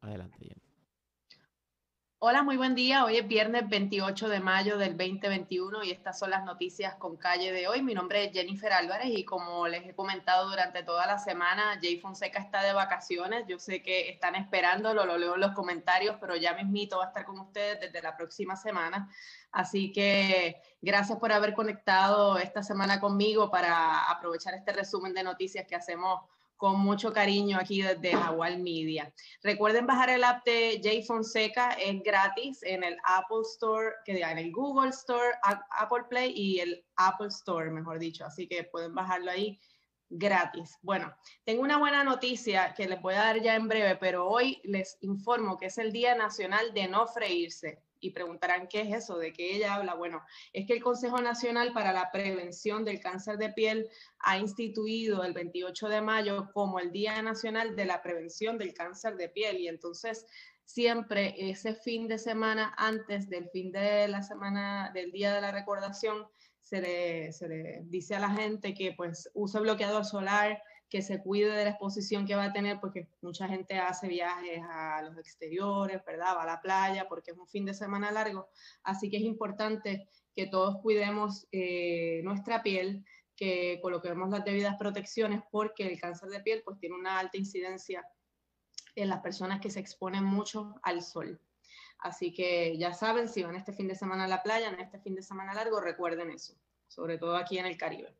Adelante, Jenny. Hola, muy buen día. Hoy es viernes 28 de mayo del 2021 y estas son las noticias con calle de hoy. Mi nombre es Jennifer Álvarez y como les he comentado durante toda la semana, Jay Fonseca está de vacaciones. Yo sé que están esperándolo, lo leo en los comentarios, pero ya mismito va a estar con ustedes desde la próxima semana. Así que gracias por haber conectado esta semana conmigo para aprovechar este resumen de noticias que hacemos con mucho cariño aquí desde Jaguar Media. Recuerden bajar el app de Jay Fonseca, es gratis en el Apple Store, que diga, en el Google Store, Apple Play y el Apple Store, mejor dicho. Así que pueden bajarlo ahí gratis. Bueno, tengo una buena noticia que les voy a dar ya en breve, pero hoy les informo que es el Día Nacional de No Freírse y preguntarán qué es eso, de qué ella habla. Bueno, es que el Consejo Nacional para la Prevención del Cáncer de Piel ha instituido el 28 de mayo como el Día Nacional de la Prevención del Cáncer de Piel y entonces siempre ese fin de semana antes del fin de la semana del Día de la Recordación se le, se le dice a la gente que pues use bloqueador solar, que se cuide de la exposición que va a tener, porque mucha gente hace viajes a los exteriores, ¿verdad? Va a la playa, porque es un fin de semana largo. Así que es importante que todos cuidemos eh, nuestra piel, que coloquemos las debidas protecciones, porque el cáncer de piel pues tiene una alta incidencia en las personas que se exponen mucho al sol. Así que ya saben, si van este fin de semana a la playa, en este fin de semana largo, recuerden eso, sobre todo aquí en el Caribe.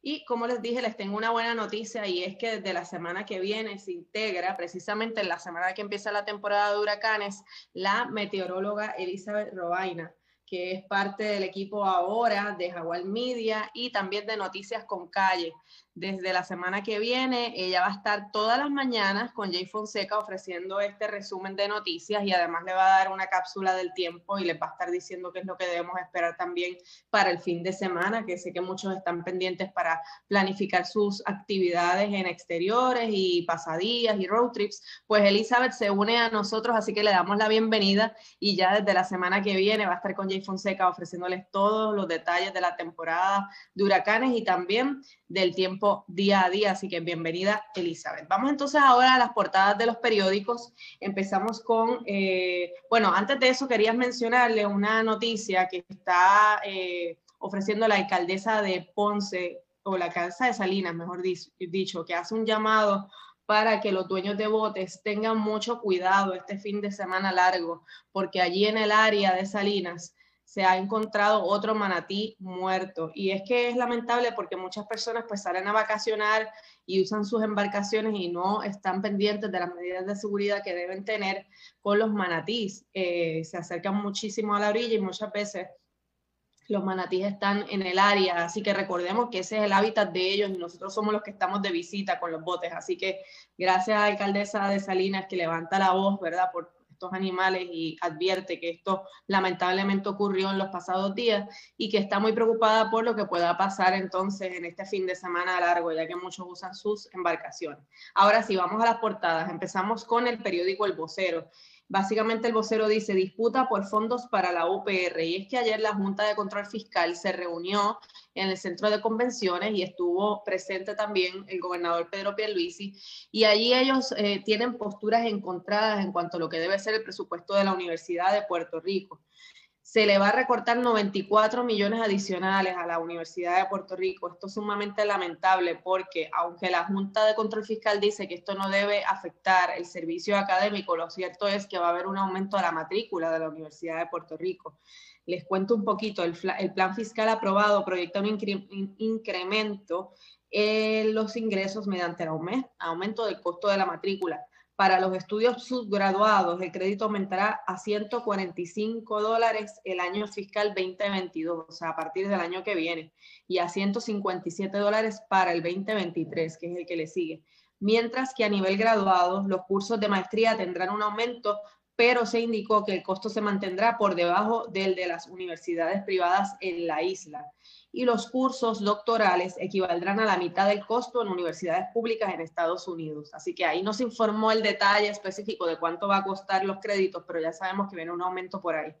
Y como les dije, les tengo una buena noticia y es que desde la semana que viene se integra, precisamente en la semana que empieza la temporada de huracanes, la meteoróloga Elizabeth Robaina que es parte del equipo ahora de Jaguar Media y también de Noticias con Calle. Desde la semana que viene, ella va a estar todas las mañanas con Jay Fonseca ofreciendo este resumen de noticias y además le va a dar una cápsula del tiempo y les va a estar diciendo qué es lo que debemos esperar también para el fin de semana, que sé que muchos están pendientes para planificar sus actividades en exteriores y pasadías y road trips. Pues Elizabeth se une a nosotros, así que le damos la bienvenida y ya desde la semana que viene va a estar con Jay Fonseca ofreciéndoles todos los detalles de la temporada de huracanes y también del tiempo día a día. Así que bienvenida, Elizabeth. Vamos entonces ahora a las portadas de los periódicos. Empezamos con, eh, bueno, antes de eso quería mencionarle una noticia que está eh, ofreciendo la alcaldesa de Ponce, o la casa de Salinas, mejor dicho, que hace un llamado para que los dueños de botes tengan mucho cuidado este fin de semana largo, porque allí en el área de Salinas se ha encontrado otro manatí muerto. Y es que es lamentable porque muchas personas pues salen a vacacionar y usan sus embarcaciones y no están pendientes de las medidas de seguridad que deben tener con los manatís. Eh, se acercan muchísimo a la orilla y muchas veces los manatíes están en el área, así que recordemos que ese es el hábitat de ellos y nosotros somos los que estamos de visita con los botes. Así que gracias a la alcaldesa de Salinas que levanta la voz, ¿verdad? Por, estos animales y advierte que esto lamentablemente ocurrió en los pasados días y que está muy preocupada por lo que pueda pasar entonces en este fin de semana largo, ya que muchos usan sus embarcaciones. Ahora sí, vamos a las portadas. Empezamos con el periódico El Vocero. Básicamente el vocero dice disputa por fondos para la UPR y es que ayer la Junta de Control Fiscal se reunió en el centro de convenciones y estuvo presente también el gobernador Pedro Pierluisi. Y allí ellos eh, tienen posturas encontradas en cuanto a lo que debe ser el presupuesto de la Universidad de Puerto Rico se le va a recortar 94 millones adicionales a la Universidad de Puerto Rico. Esto es sumamente lamentable porque aunque la Junta de Control Fiscal dice que esto no debe afectar el servicio académico, lo cierto es que va a haber un aumento a la matrícula de la Universidad de Puerto Rico. Les cuento un poquito, el, plan fiscal aprobado proyecta un incremento en los ingresos mediante el aumento del costo de la matrícula para los estudios subgraduados, el crédito aumentará a 145 dólares el año fiscal 2022, o sea, a partir del año que viene, y a 157 dólares para el 2023, que es el que le sigue. Mientras que a nivel graduado, los cursos de maestría tendrán un aumento, pero se indicó que el costo se mantendrá por debajo del de las universidades privadas en la isla y los cursos doctorales equivaldrán a la mitad del costo en universidades públicas en Estados Unidos. Así que ahí no se informó el detalle específico de cuánto va a costar los créditos, pero ya sabemos que viene un aumento por ahí.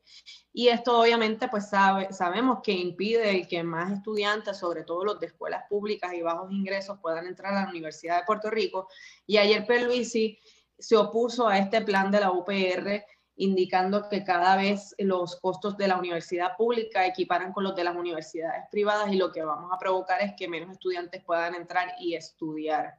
Y esto obviamente pues sabe, sabemos que impide que más estudiantes, sobre todo los de escuelas públicas y bajos ingresos, puedan entrar a la Universidad de Puerto Rico. Y ayer Luisi se opuso a este plan de la UPR, indicando que cada vez los costos de la universidad pública equiparan con los de las universidades privadas y lo que vamos a provocar es que menos estudiantes puedan entrar y estudiar.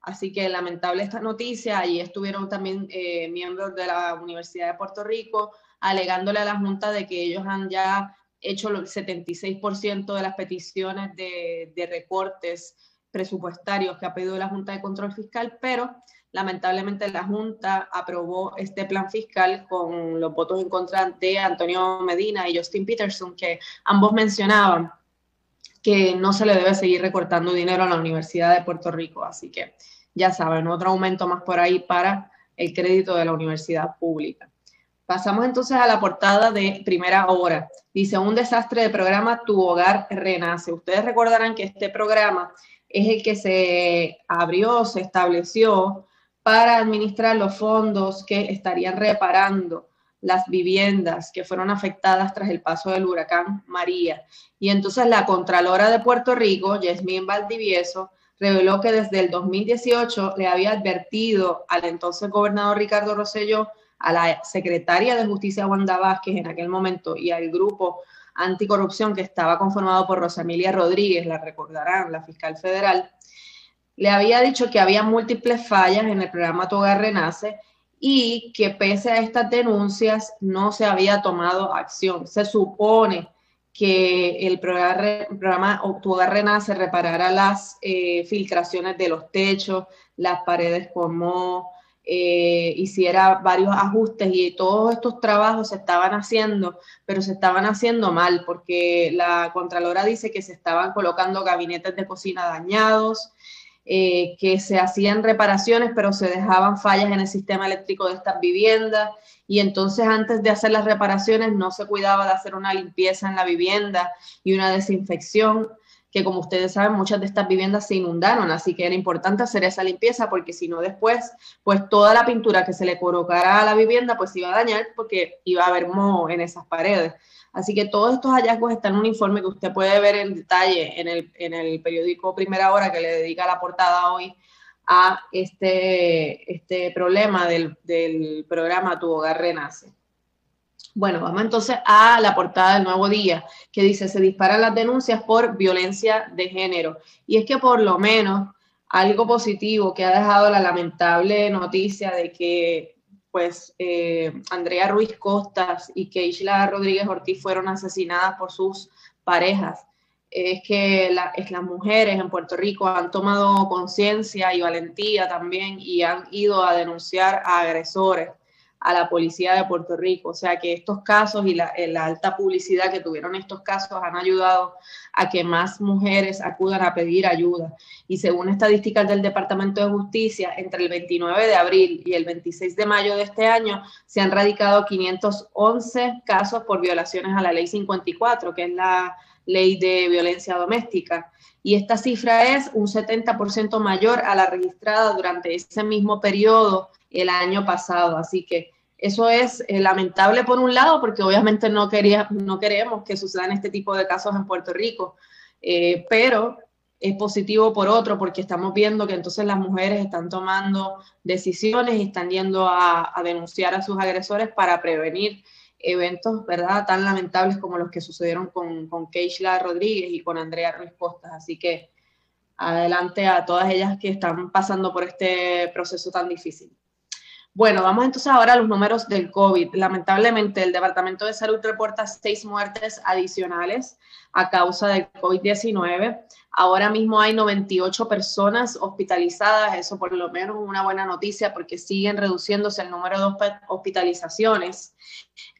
Así que lamentable esta noticia. Allí estuvieron también eh, miembros de la Universidad de Puerto Rico alegándole a la Junta de que ellos han ya hecho el 76% de las peticiones de, de recortes presupuestarios que ha pedido la Junta de Control Fiscal, pero lamentablemente la Junta aprobó este plan fiscal con los votos en contra de Antonio Medina y Justin Peterson, que ambos mencionaban que no se le debe seguir recortando dinero a la Universidad de Puerto Rico. Así que ya saben, otro aumento más por ahí para el crédito de la universidad pública. Pasamos entonces a la portada de primera hora. Dice, un desastre de programa Tu Hogar Renace. Ustedes recordarán que este programa es el que se abrió, se estableció para administrar los fondos que estarían reparando las viviendas que fueron afectadas tras el paso del huracán María. Y entonces la Contralora de Puerto Rico, Yasmín Valdivieso, reveló que desde el 2018 le había advertido al entonces gobernador Ricardo Rosselló, a la secretaria de Justicia Wanda Vázquez en aquel momento y al grupo anticorrupción que estaba conformado por Rosamilia Rodríguez, la recordarán, la fiscal federal, le había dicho que había múltiples fallas en el programa Tu Renace y que pese a estas denuncias no se había tomado acción. Se supone que el programa, Tu Hogar Renace reparara las eh, filtraciones de los techos, las paredes con moho, eh, hiciera varios ajustes y todos estos trabajos se estaban haciendo, pero se estaban haciendo mal porque la Contralora dice que se estaban colocando gabinetes de cocina dañados, eh, que se hacían reparaciones, pero se dejaban fallas en el sistema eléctrico de estas viviendas y entonces antes de hacer las reparaciones no se cuidaba de hacer una limpieza en la vivienda y una desinfección que como ustedes saben muchas de estas viviendas se inundaron, así que era importante hacer esa limpieza porque si no después, pues toda la pintura que se le colocara a la vivienda pues iba a dañar porque iba a haber moho en esas paredes. Así que todos estos hallazgos están en un informe que usted puede ver en detalle en el, en el periódico Primera Hora que le dedica la portada hoy a este, este problema del, del programa Tu Hogar Renace. Bueno, vamos entonces a la portada del nuevo día, que dice, se disparan las denuncias por violencia de género. Y es que por lo menos algo positivo que ha dejado la lamentable noticia de que pues eh, Andrea Ruiz Costas y Keishla Rodríguez Ortiz fueron asesinadas por sus parejas. Es que es las mujeres en Puerto Rico han tomado conciencia y valentía también y han ido a denunciar a agresores a la policía de Puerto Rico. O sea que estos casos y la, la, alta publicidad que tuvieron estos casos han ayudado a que más mujeres acudan a pedir ayuda. Y según estadísticas del Departamento de Justicia, entre el 29 de abril y el 26 de mayo de este año se han radicado 511 casos por violaciones a la ley 54, que es la ley de violencia doméstica. Y esta cifra es un 70% mayor a la registrada durante ese mismo periodo el año pasado. Así que eso es eh, lamentable por un lado, porque obviamente no, quería, no queremos que sucedan este tipo de casos en Puerto Rico, eh, pero es positivo por otro, porque estamos viendo que entonces las mujeres están tomando decisiones y están yendo a, denunciar a sus agresores para prevenir eventos, ¿verdad?, tan lamentables como los que sucedieron con, con Keishla Rodríguez y con Andrea Ruiz Costas. Así que adelante a todas ellas que están pasando por este proceso tan difícil. Bueno, vamos entonces ahora a los números del COVID. Lamentablemente, el Departamento de Salud reporta seis muertes adicionales a causa del COVID-19. Ahora mismo hay 98 personas hospitalizadas, eso por lo menos es una buena noticia porque siguen reduciéndose el número de hospitalizaciones.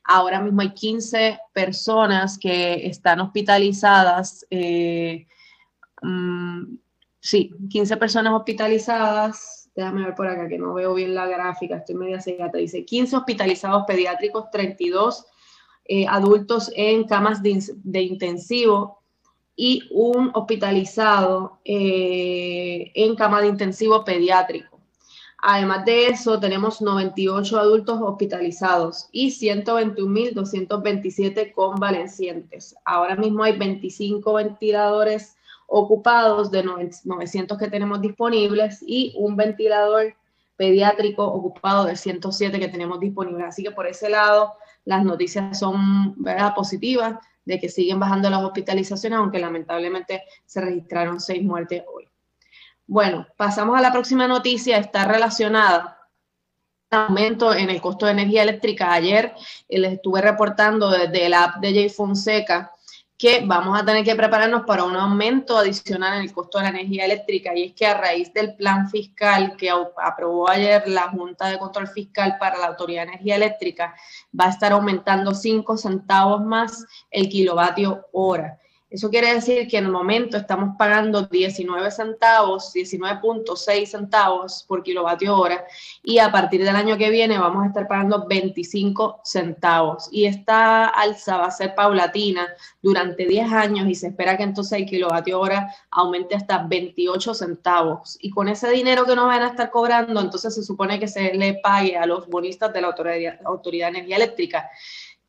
Ahora mismo hay 15 personas que están hospitalizadas. Eh, mm, sí, 15 personas hospitalizadas déjame ver por acá que no veo bien la gráfica, estoy media cegata, dice 15 hospitalizados pediátricos, 32 eh, adultos en camas de, intensivo y un hospitalizado eh, en cama de intensivo pediátrico. Además de eso, tenemos 98 adultos hospitalizados y 121.227 convalecientes. Ahora mismo hay 25 ventiladores ocupados de 900 que tenemos disponibles y un ventilador pediátrico ocupado de 107 que tenemos disponibles. Así que por ese lado, las noticias son ¿verdad? positivas de que siguen bajando las hospitalizaciones, aunque lamentablemente se registraron seis muertes hoy. Bueno, pasamos a la próxima noticia, está relacionada aumento en el costo de energía eléctrica. Ayer les estuve reportando desde la app de Jay Fonseca que vamos a tener que prepararnos para un aumento adicional en el costo de la energía eléctrica y es que a raíz del plan fiscal que aprobó ayer la Junta de Control Fiscal para la Autoridad de Energía Eléctrica, va a estar aumentando 5 centavos más el kilovatio hora. Eso quiere decir que en el momento estamos pagando 19 centavos, 19.6 centavos por kilovatio hora y a partir del año que viene vamos a estar pagando 25 centavos. Y esta alza va a ser paulatina durante 10 años y se espera que entonces el kilovatio hora aumente hasta 28 centavos. Y con ese dinero que nos van a estar cobrando, entonces se supone que se le pague a los bonistas de la Autoridad, Autoridad de Energía Eléctrica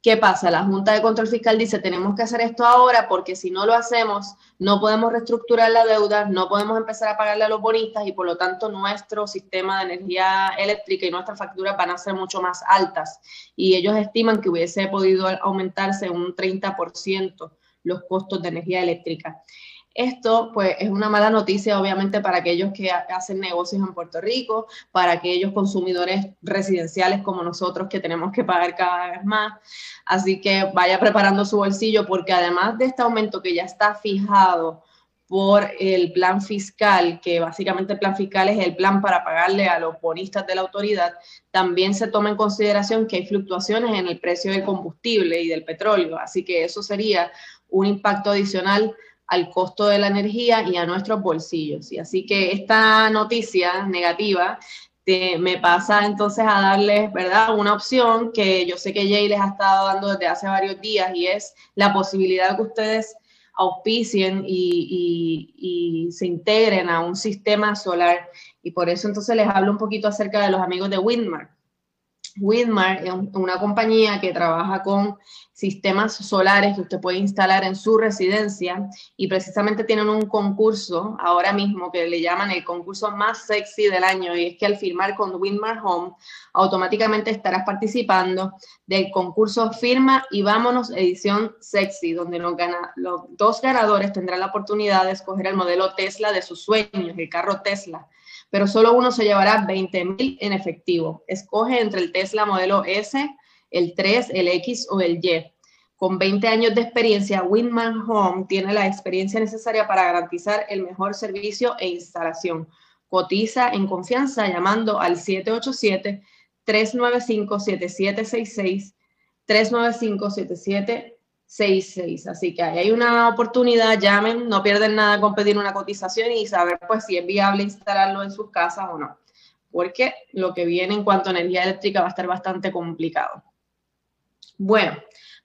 ¿Qué pasa? La Junta de Control Fiscal dice, tenemos que hacer esto ahora porque si no lo hacemos, no podemos reestructurar la deuda, no podemos empezar a pagarle a los bonistas y por lo tanto nuestro sistema de energía eléctrica y nuestras facturas van a ser mucho más altas. Y ellos estiman que hubiese podido aumentarse un 30% los costos de energía eléctrica. Esto, pues, es una mala noticia, obviamente, para aquellos que hacen negocios en Puerto Rico, para aquellos consumidores residenciales como nosotros que tenemos que pagar cada vez más. Así que vaya preparando su bolsillo, porque además de este aumento que ya está fijado por el plan fiscal, que básicamente el plan fiscal es el plan para pagarle a los bonistas de la autoridad, también se toma en consideración que hay fluctuaciones en el precio del combustible y del petróleo. Así que eso sería un impacto adicional al costo de la energía y a nuestros bolsillos. Y así que esta noticia negativa me pasa entonces a darles, ¿verdad? Una opción que yo sé que Jay les ha estado dando desde hace varios días y es la posibilidad que ustedes auspicien y, y, se integren a un sistema solar. Y por eso entonces les hablo un poquito acerca de los amigos de Windmark. Widmar es una compañía que trabaja con sistemas solares que usted puede instalar en su residencia y precisamente tienen un concurso ahora mismo que le llaman el concurso más sexy del año y es que al firmar con Widmar Home automáticamente estarás participando del concurso Firma y Vámonos Edición Sexy, donde los, los dos ganadores tendrán la oportunidad de escoger el modelo Tesla de sus sueños, el carro Tesla pero solo uno se llevará 20 mil en efectivo. Escoge entre el Tesla modelo S, el 3, el X o el Y. Con 20 años de experiencia, Windman Home tiene la experiencia necesaria para garantizar el mejor servicio e instalación. Cotiza en confianza llamando al 787-395-7766, 395-7766 66. Así que ahí hay una oportunidad, llamen, no pierden nada con pedir una cotización y saber pues si es viable instalarlo en sus casas o no. Porque lo que viene en cuanto a energía eléctrica va a estar bastante complicado. Bueno,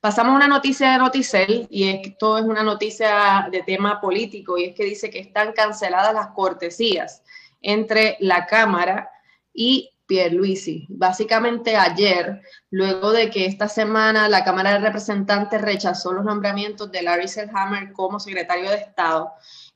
pasamos a una noticia de Noticel y esto es una noticia de tema político y es que dice que están canceladas las cortesías entre la Cámara y Pierluisi. Básicamente ayer, luego de que esta semana la Cámara de Representantes rechazó los nombramientos de Larry Selhammer como secretario de Estado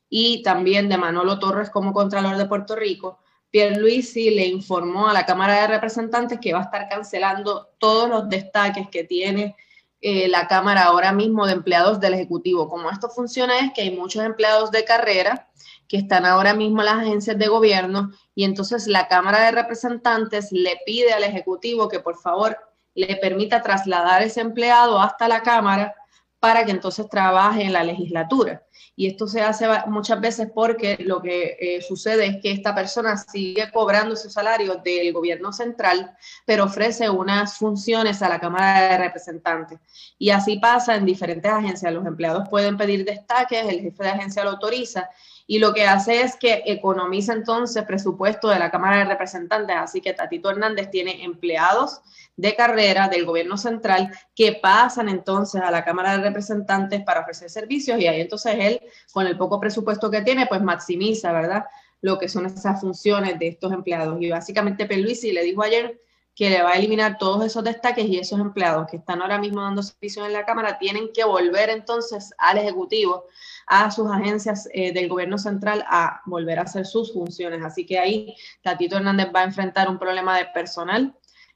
y también de Manolo Torres como Contralor de Puerto Rico, Pierluisi le informó a la Cámara de Representantes que va a estar cancelando todos los destaques que tiene eh, la Cámara ahora mismo de empleados del Ejecutivo. Como esto funciona es que hay muchos empleados de carrera que están ahora mismo en las agencias de gobierno y entonces la Cámara de Representantes le pide al Ejecutivo que por favor le permita trasladar ese empleado hasta la Cámara para que entonces trabaje en la legislatura. Y esto se hace muchas veces porque lo que eh, sucede es que esta persona sigue cobrando su salario del gobierno central, pero ofrece unas funciones a la Cámara de Representantes. Y así pasa en diferentes agencias. Los empleados pueden pedir destaques, el jefe de agencia lo autoriza y lo que hace es que economiza entonces presupuesto de la Cámara de Representantes. Así que Tatito Hernández tiene empleados de carrera del gobierno central que pasan entonces a la Cámara de Representantes para ofrecer servicios y ahí entonces él, con el poco presupuesto que tiene, pues maximiza, ¿verdad? Lo que son esas funciones de estos empleados. Y básicamente Peluisi le dijo ayer, que le va a eliminar todos esos destaques y esos empleados que están ahora mismo dando servicio en la Cámara tienen que volver entonces al Ejecutivo, a sus agencias eh, del gobierno central a volver a hacer sus funciones. Así que ahí Tatito Hernández va a enfrentar un problema de personal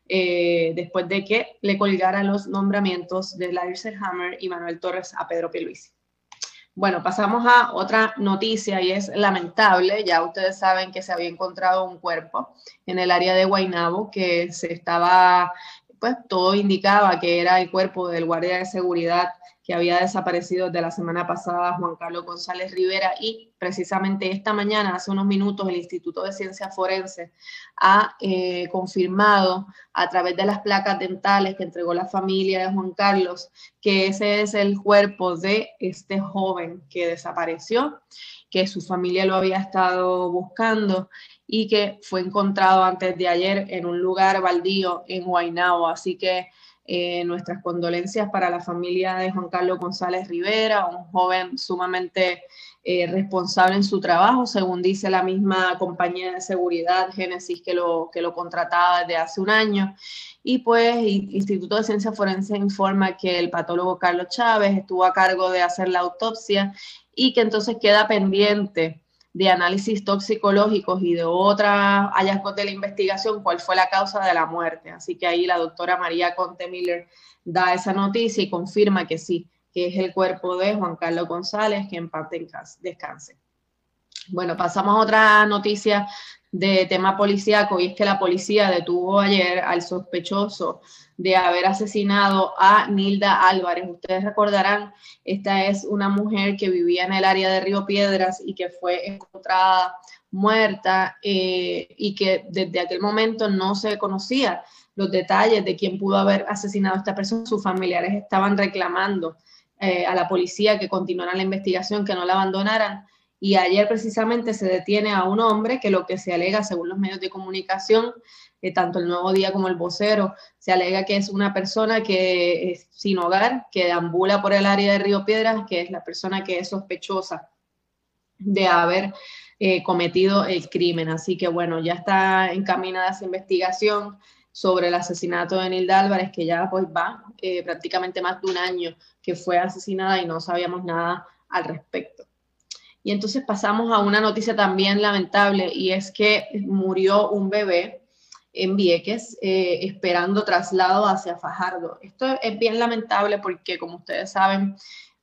eh, después de que le colgaran los nombramientos de Larry Hammer y Manuel Torres a Pedro Pierluisi. Bueno, pasamos a otra noticia y es lamentable. Ya ustedes saben que se había encontrado un cuerpo en el área de Guaynabo que se estaba, pues todo indicaba que era el cuerpo del guardia de seguridad que había desaparecido desde la semana pasada Juan Carlos González Rivera y precisamente esta mañana, hace unos minutos, el Instituto de Ciencias Forenses ha eh, confirmado a través de las placas dentales que entregó la familia de Juan Carlos que ese es el cuerpo de este joven que desapareció, que su familia lo había estado buscando y que fue encontrado antes de ayer en un lugar baldío en Guaynabo. Así que eh, nuestras condolencias para la familia de Juan Carlos González Rivera, un joven sumamente eh, responsable en su trabajo, según dice la misma compañía de seguridad Génesis que lo, que lo contrataba desde hace un año. Y pues Instituto de Ciencias Forenses informa que el patólogo Carlos Chávez estuvo a cargo de hacer la autopsia y que entonces queda pendiente de análisis toxicológicos y de otras hallazgos de la investigación cuál fue la causa de la muerte. Así que ahí la doctora María Conte Miller da esa noticia y confirma que sí, que es el cuerpo de Juan Carlos González, que en parte descanse. Bueno, pasamos a otra noticia de tema policíaco y es que la policía detuvo ayer al sospechoso de haber asesinado a Nilda Álvarez. Ustedes recordarán, esta es una mujer que vivía en el área de Río Piedras y que fue encontrada muerta eh, y que desde aquel momento no se conocía los detalles de quién pudo haber asesinado a esta persona. Sus familiares estaban reclamando eh, a la policía que continuara la investigación, que no la abandonaran. Y ayer precisamente se detiene a un hombre que lo que se alega, según los medios de comunicación, tanto el Nuevo Día como el vocero, se alega que es una persona que es sin hogar, que deambula por el área de Río Piedras, que es la persona que es sospechosa de haber eh, cometido el crimen. Así que bueno, ya está encaminada esa investigación sobre el asesinato de Nilda Álvarez, que ya pues va eh, prácticamente más de un año que fue asesinada y no sabíamos nada al respecto. Y entonces pasamos a una noticia también lamentable y es que murió un bebé en Vieques eh, esperando traslado hacia Fajardo. Esto es bien lamentable porque, como ustedes saben,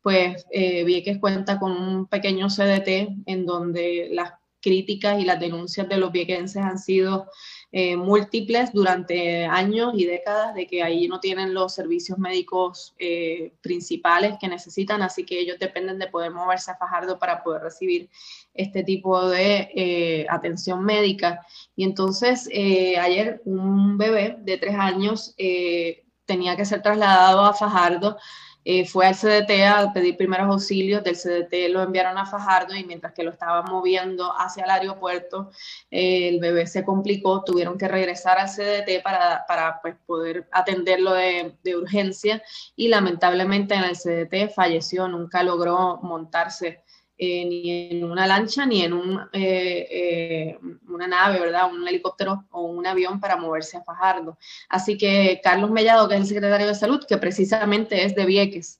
pues eh, Vieques cuenta con un pequeño CDT en donde las críticas y las denuncias de los viequenses han sido eh, múltiples durante años y décadas de que ahí no tienen los servicios médicos eh, principales que necesitan, así que ellos dependen de poder moverse a Fajardo para poder recibir este tipo de eh, atención médica. Y entonces ayer un bebé de tres años tenía que ser trasladado a Fajardo eh, fue al CDT a pedir primeros auxilios, del CDT lo enviaron a Fajardo y mientras que lo estaban moviendo hacia el aeropuerto, eh, el bebé se complicó, tuvieron que regresar al CDT para, para pues, poder atenderlo de, de, urgencia. Y lamentablemente en el CDT falleció, nunca logró montarse eh, ni en una lancha ni en un, eh, eh, una nave, ¿verdad? Un helicóptero o un avión para moverse a Fajardo. Así que Carlos Mellado, que es el secretario de Salud, que precisamente es de Vieques,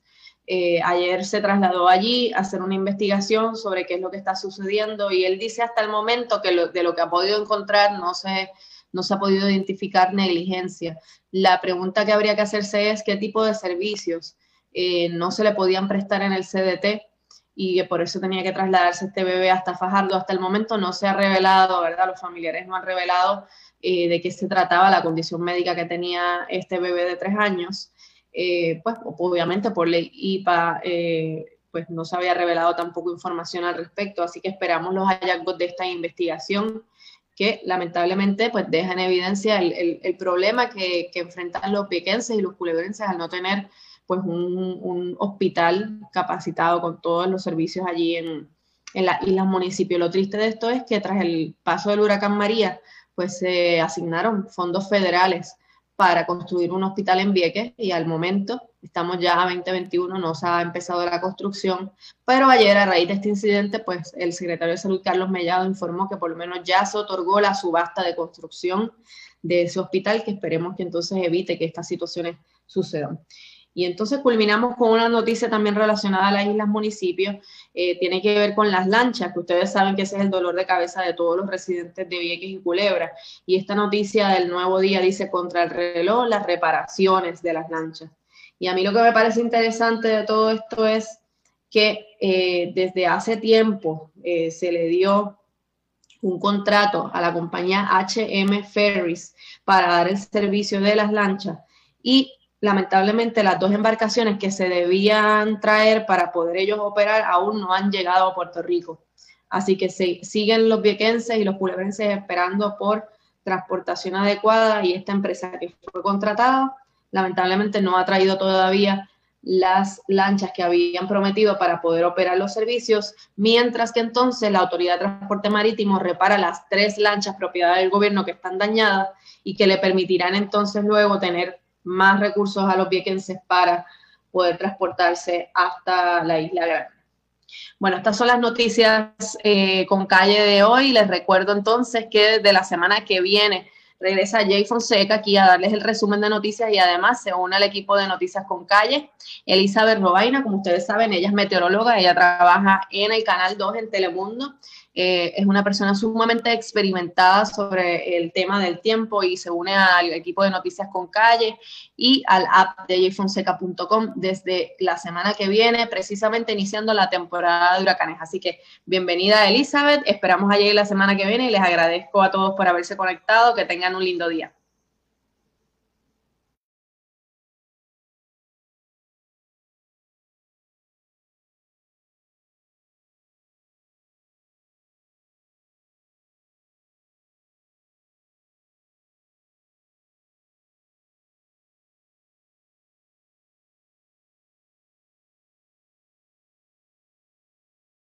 ayer se trasladó allí a hacer una investigación sobre qué es lo que está sucediendo y él dice hasta el momento que de lo que ha podido encontrar no se, no se ha podido identificar negligencia. La pregunta que habría que hacerse es qué tipo de servicios no se le podían prestar en el CDT y que por eso tenía que trasladarse este bebé hasta Fajardo. Hasta el momento no se ha revelado, ¿verdad? Los familiares no han revelado eh, de qué se trataba la condición médica que tenía este bebé de tres años. Eh, pues obviamente por ley IPA, eh, pues no se había revelado tampoco información al respecto, así que esperamos los hallazgos de esta investigación que lamentablemente pues deja en evidencia el, el, problema que, que, enfrentan los pequenses y los culebrenses al no tener pues un, hospital capacitado con todos los servicios allí en, en las islas municipios. Lo triste de esto es que tras el paso del huracán María, pues se asignaron fondos federales para construir un hospital en Vieques y al momento, estamos ya a 2021, no se ha empezado la construcción, pero ayer a raíz de este incidente, pues el secretario de Salud Carlos Mellado informó que por lo menos ya se otorgó la subasta de construcción de ese hospital que esperemos que entonces evite que estas situaciones sucedan. Y entonces culminamos con una noticia también relacionada a las islas municipios, eh, tiene que ver con las lanchas, que ustedes saben que ese es el dolor de cabeza de todos los residentes de Vieques y Culebra. Y esta noticia del nuevo día dice contra el reloj las reparaciones de las lanchas. Y a mí lo que me parece interesante de todo esto es que eh, desde hace tiempo eh, se le dio un contrato a la compañía HM Ferries para dar el servicio de las lanchas y lamentablemente las dos embarcaciones que se debían traer para poder ellos operar aún no han llegado a Puerto Rico. Así que se, siguen los viequenses y los culebrenses esperando por transportación adecuada y esta empresa que fue contratada lamentablemente no ha traído todavía las lanchas que habían prometido para poder operar los servicios, mientras que entonces la Autoridad de Transporte Marítimo repara las tres lanchas propiedad del gobierno que están dañadas y que le permitirán entonces luego tener más recursos a los viequenses para poder transportarse hasta la isla grande. Bueno, estas son las noticias eh, con calle de hoy. Les recuerdo entonces que de la semana que viene regresa Jay Fonseca aquí a darles el resumen de noticias y además se une al equipo de Noticias con Calle. Elizabeth Robaina, como ustedes saben, ella es meteoróloga, ella trabaja en el Canal 2 en Telemundo eh, es una persona sumamente experimentada sobre el tema del tiempo y se une al equipo de Noticias con Calle y al app de jfonseca.com desde la semana que viene, precisamente iniciando la temporada de huracanes. Así que bienvenida Elizabeth, esperamos a la semana que viene y les agradezco a todos por haberse conectado, que tengan un lindo día.